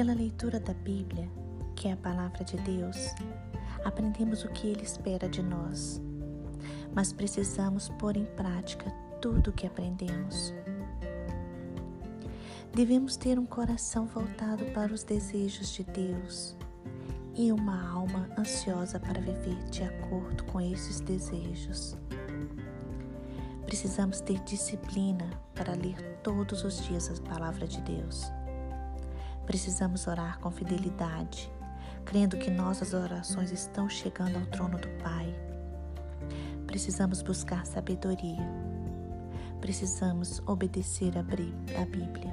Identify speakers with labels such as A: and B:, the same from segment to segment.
A: Pela leitura da Bíblia, que é a palavra de Deus, aprendemos o que Ele espera de nós, mas precisamos pôr em prática tudo o que aprendemos. Devemos ter um coração voltado para os desejos de Deus e uma alma ansiosa para viver de acordo com esses desejos. Precisamos ter disciplina para ler todos os dias a palavra de Deus. Precisamos orar com fidelidade, crendo que nossas orações estão chegando ao trono do Pai. Precisamos buscar sabedoria. Precisamos obedecer a Bíblia.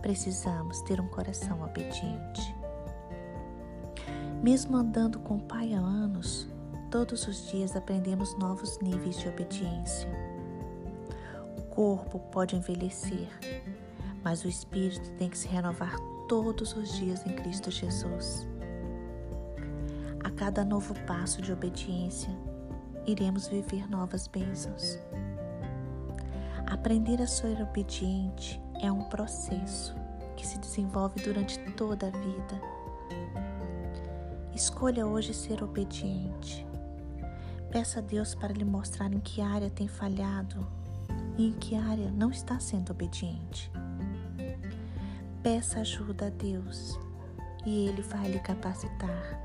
A: Precisamos ter um coração obediente. Mesmo andando com o Pai há anos, todos os dias aprendemos novos níveis de obediência. O corpo pode envelhecer, mas o espírito tem que se renovar todos os dias em Cristo Jesus. A cada novo passo de obediência, iremos viver novas bênçãos. Aprender a ser obediente é um processo que se desenvolve durante toda a vida. Escolha hoje ser obediente. Peça a Deus para lhe mostrar em que área tem falhado e em que área não está sendo obediente. Peça ajuda a Deus e Ele vai lhe capacitar.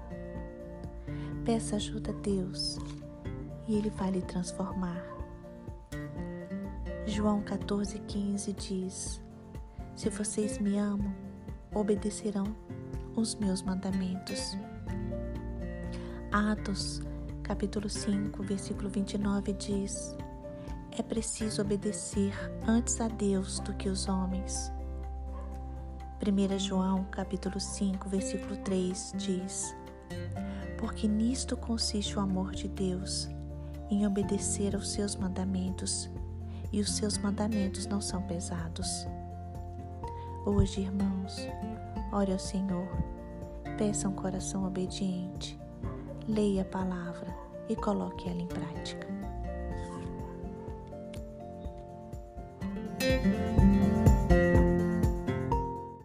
A: Peça ajuda a Deus e Ele vai lhe transformar. João 14,15 diz: Se vocês me amam, obedecerão os meus mandamentos. Atos, capítulo 5, versículo 29 diz: É preciso obedecer antes a Deus do que os homens. 1 João, capítulo 5, versículo 3 diz: Porque nisto consiste o amor de Deus, em obedecer aos seus mandamentos e os seus mandamentos não são pesados. Hoje, irmãos, ore ao Senhor, peça um coração obediente, leia a palavra e coloque ela em prática.